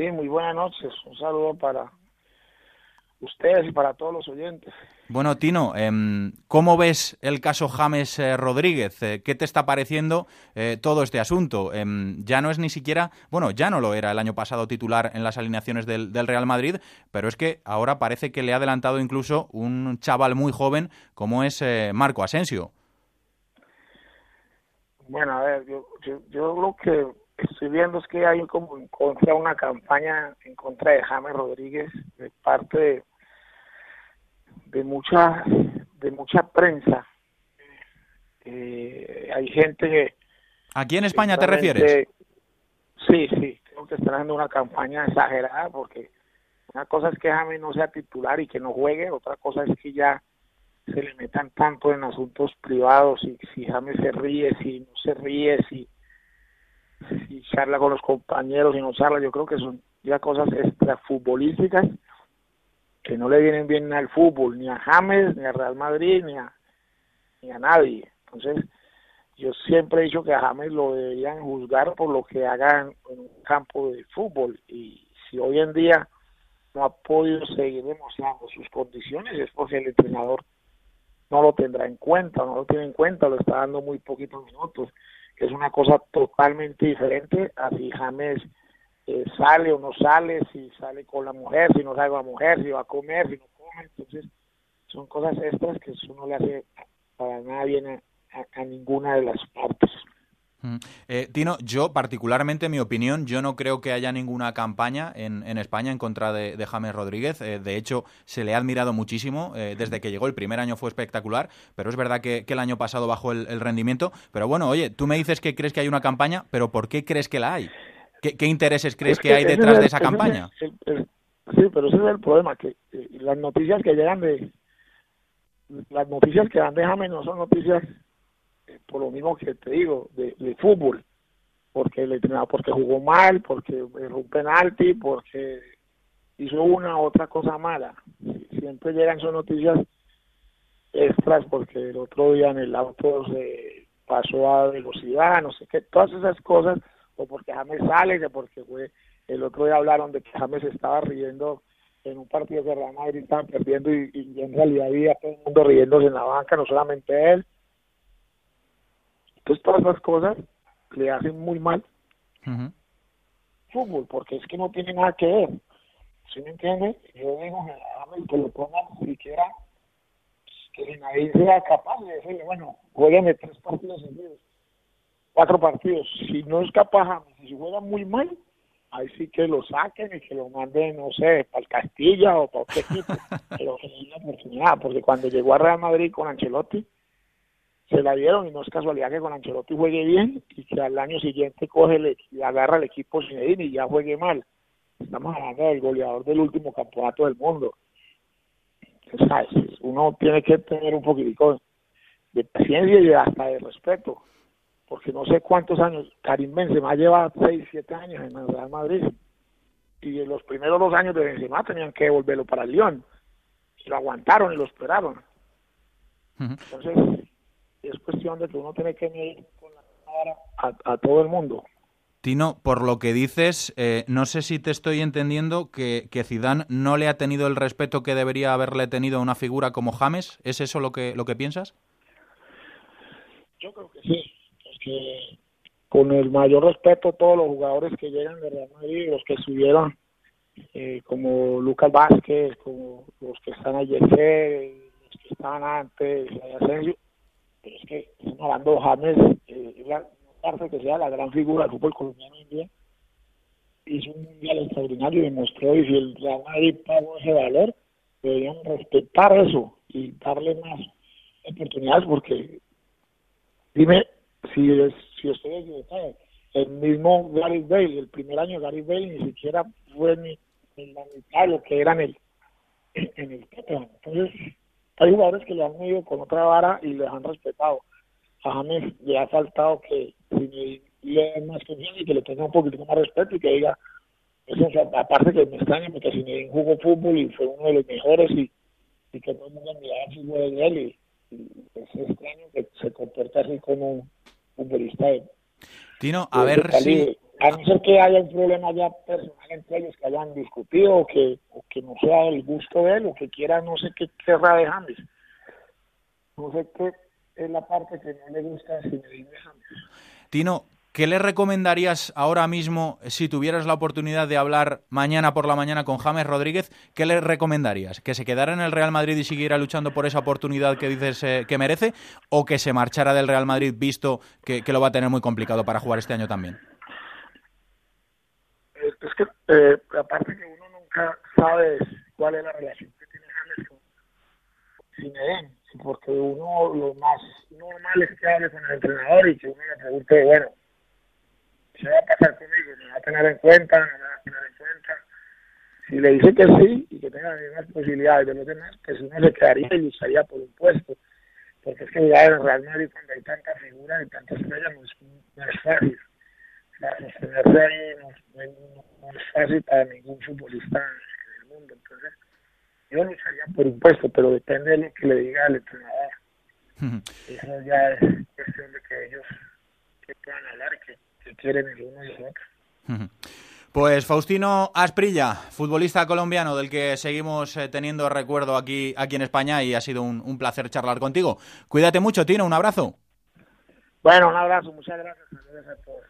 Sí, muy buenas noches. Un saludo para ustedes y para todos los oyentes. Bueno, Tino, em, ¿cómo ves el caso James eh, Rodríguez? Eh, ¿Qué te está pareciendo eh, todo este asunto? Em, ya no es ni siquiera, bueno, ya no lo era el año pasado titular en las alineaciones del, Real Madrid, pero es que ahora parece que le ha adelantado incluso un chaval muy joven como es Marco Asensio. Bueno, a ver, yo, yo, lo que estoy viendo es que hay como en contra una campaña en contra de James Rodríguez de parte de de mucha de mucha prensa. Eh, hay gente que aquí en España te refieres sí sí creo que están haciendo una campaña exagerada porque una cosa es que James no sea titular y que no juegue otra cosa es que ya se le metan tanto en asuntos privados y si James se ríe si no se ríe si si charla con los compañeros y no charla yo creo que son ya cosas extrafutbolísticas que no le vienen bien al fútbol, ni a James, ni a Real Madrid, ni a, nadie. Entonces, yo siempre he dicho que a James lo deberían juzgar por lo que hagan en un campo de fútbol. Y si hoy en día no ha podido seguir demostrando sus condiciones, es porque el entrenador no lo tendrá en cuenta, no lo tiene en cuenta, lo está dando muy poquitos minutos, es una cosa totalmente diferente a si James eh, sale o no sale, si sale con la mujer, si no sale con la mujer, si va a comer, si no come. Entonces, son cosas extras que eso no le hace para nada bien a, ninguna de las. Eh, Tino, yo particularmente, mi opinión, yo no creo que haya ninguna campaña en, en España en contra de, de James Rodríguez. Eh, de hecho, se le ha admirado muchísimo desde que llegó. El primer año fue espectacular, pero es verdad que, el año pasado bajó el, el, rendimiento. Pero bueno, oye, tú me dices que crees que hay una campaña, pero ¿por qué crees que la hay? ¿Qué, intereses crees que, hay detrás de esa campaña? sí, pero ese es el problema, que eh, las noticias que llegan de las noticias que dan de James no son noticias eh, por lo mismo que te digo de, fútbol porque el entrenador porque jugó mal porque erró un penalti porque hizo una u otra cosa mala siempre llegan son noticias extras porque el otro día en el auto se pasó a velocidad no sé qué todas esas cosas o porque James sale, que porque fue, el otro día hablaron de que James estaba riendo en un partido que Real Madrid estaba perdiendo y, en realidad había todo el mundo riéndose en la banca, no solamente él. Entonces todas esas cosas le hacen muy mal fútbol, porque es que no tiene nada que ver. ¿Sí me entiende? Yo digo que que lo pongan siquiera que si nadie sea capaz de decirle, bueno, juegueme tres partidos seguidos cuatro partidos. Si no es capaz, si juega muy mal, ahí sí que lo saquen y que lo manden, no sé, para el Castilla o para otro equipo, pero que no oportunidad, porque cuando llegó a Real Madrid con Ancelotti, se la dieron y no es casualidad que con Ancelotti juegue bien y que al año siguiente coge y agarra el equipo sin y ya juegue mal. Estamos hablando del goleador del último campeonato del mundo. Uno tiene que tener un poquitico de paciencia y hasta de respeto porque no sé cuántos años, Karim Benzema lleva 6, 7 años en el Real Madrid y en los primeros dos años de Benzema tenían que devolverlo para el Lyon y lo aguantaron y lo esperaron. Entonces, es cuestión de que uno tiene que medir con la cámara a, todo el mundo. Tino, por lo que dices, eh, no sé si te estoy entendiendo que, que Zidane no le ha tenido el respeto que debería haberle tenido a una figura como James. ¿Es eso lo que, lo que piensas? Yo creo que sí que con el mayor respeto a todos los jugadores que llegan de Real Madrid, los que subieron, eh, como Lucas Vázquez, como los que están ayer, los que estaban antes, Asensio, es que de James, eh, la, que sea la gran figura del fútbol colombiano hoy día, hizo un mundial extraordinario y demostró, y si el Real Madrid pagó ese valor, deberían respetar eso y darle más oportunidades porque dime si, es, si estoy equivocado, el mismo Gary Bale, el primer año Gary Bale ni siquiera fue ni, la mitad que era en el, en el Entonces, hay jugadores que le han ido con otra vara y les han respetado. A James le ha faltado que si le den más confianza y que le tenga un poquito más respeto y que diga, eso, aparte que me extraña porque si me jugó fútbol y fue uno de los mejores y, y que todo el mundo miraba el fútbol de él y, es extraño que se comporte así como un futbolista Tino, a ver si... a no ser que haya un problema ya personal entre ellos, que hayan discutido o que, o que no sea el gusto de él o que quiera no sé qué querrá de James. No sé qué es la parte que no le gusta de James. Tino, ¿qué le recomendarías ahora mismo si tuvieras la oportunidad de hablar mañana por la mañana con James Rodríguez? ¿Qué le recomendarías? ¿Que se quedara en el Real Madrid y siguiera luchando por esa oportunidad que dices eh, que merece? ¿O que se marchara del Real Madrid visto que, que lo va a tener muy complicado para jugar este año también? Eh, aparte que uno nunca sabe cuál es la relación que tiene James con Zinedine, porque uno lo más normal es que hable con el entrenador y que uno le pregunte, bueno, ¿qué va a pasar conmigo? ¿Me va a tener en cuenta? ¿No me va a tener en cuenta? Si le dice que sí y que tenga las mismas posibilidades de los demás, pues uno se quedaría y lucharía por un puesto. Porque es que ya en Real Madrid cuando hay tanta figura y tantas estrellas no es, no es fácil sostenerse ahí no, es fácil para ningún futbolista en el mundo. Entonces, yo lucharía por un puesto, pero depende de lo que le diga al entrenador. Eso ya es cuestión de que ellos que puedan hablar y que, quieren el uno y el otro. Pues Faustino Asprilla, futbolista colombiano del que seguimos eh, teniendo recuerdo aquí, aquí en España y ha sido un, un placer charlar contigo. Cuídate mucho, Tino, un abrazo. Bueno, un abrazo, muchas gracias. a todos.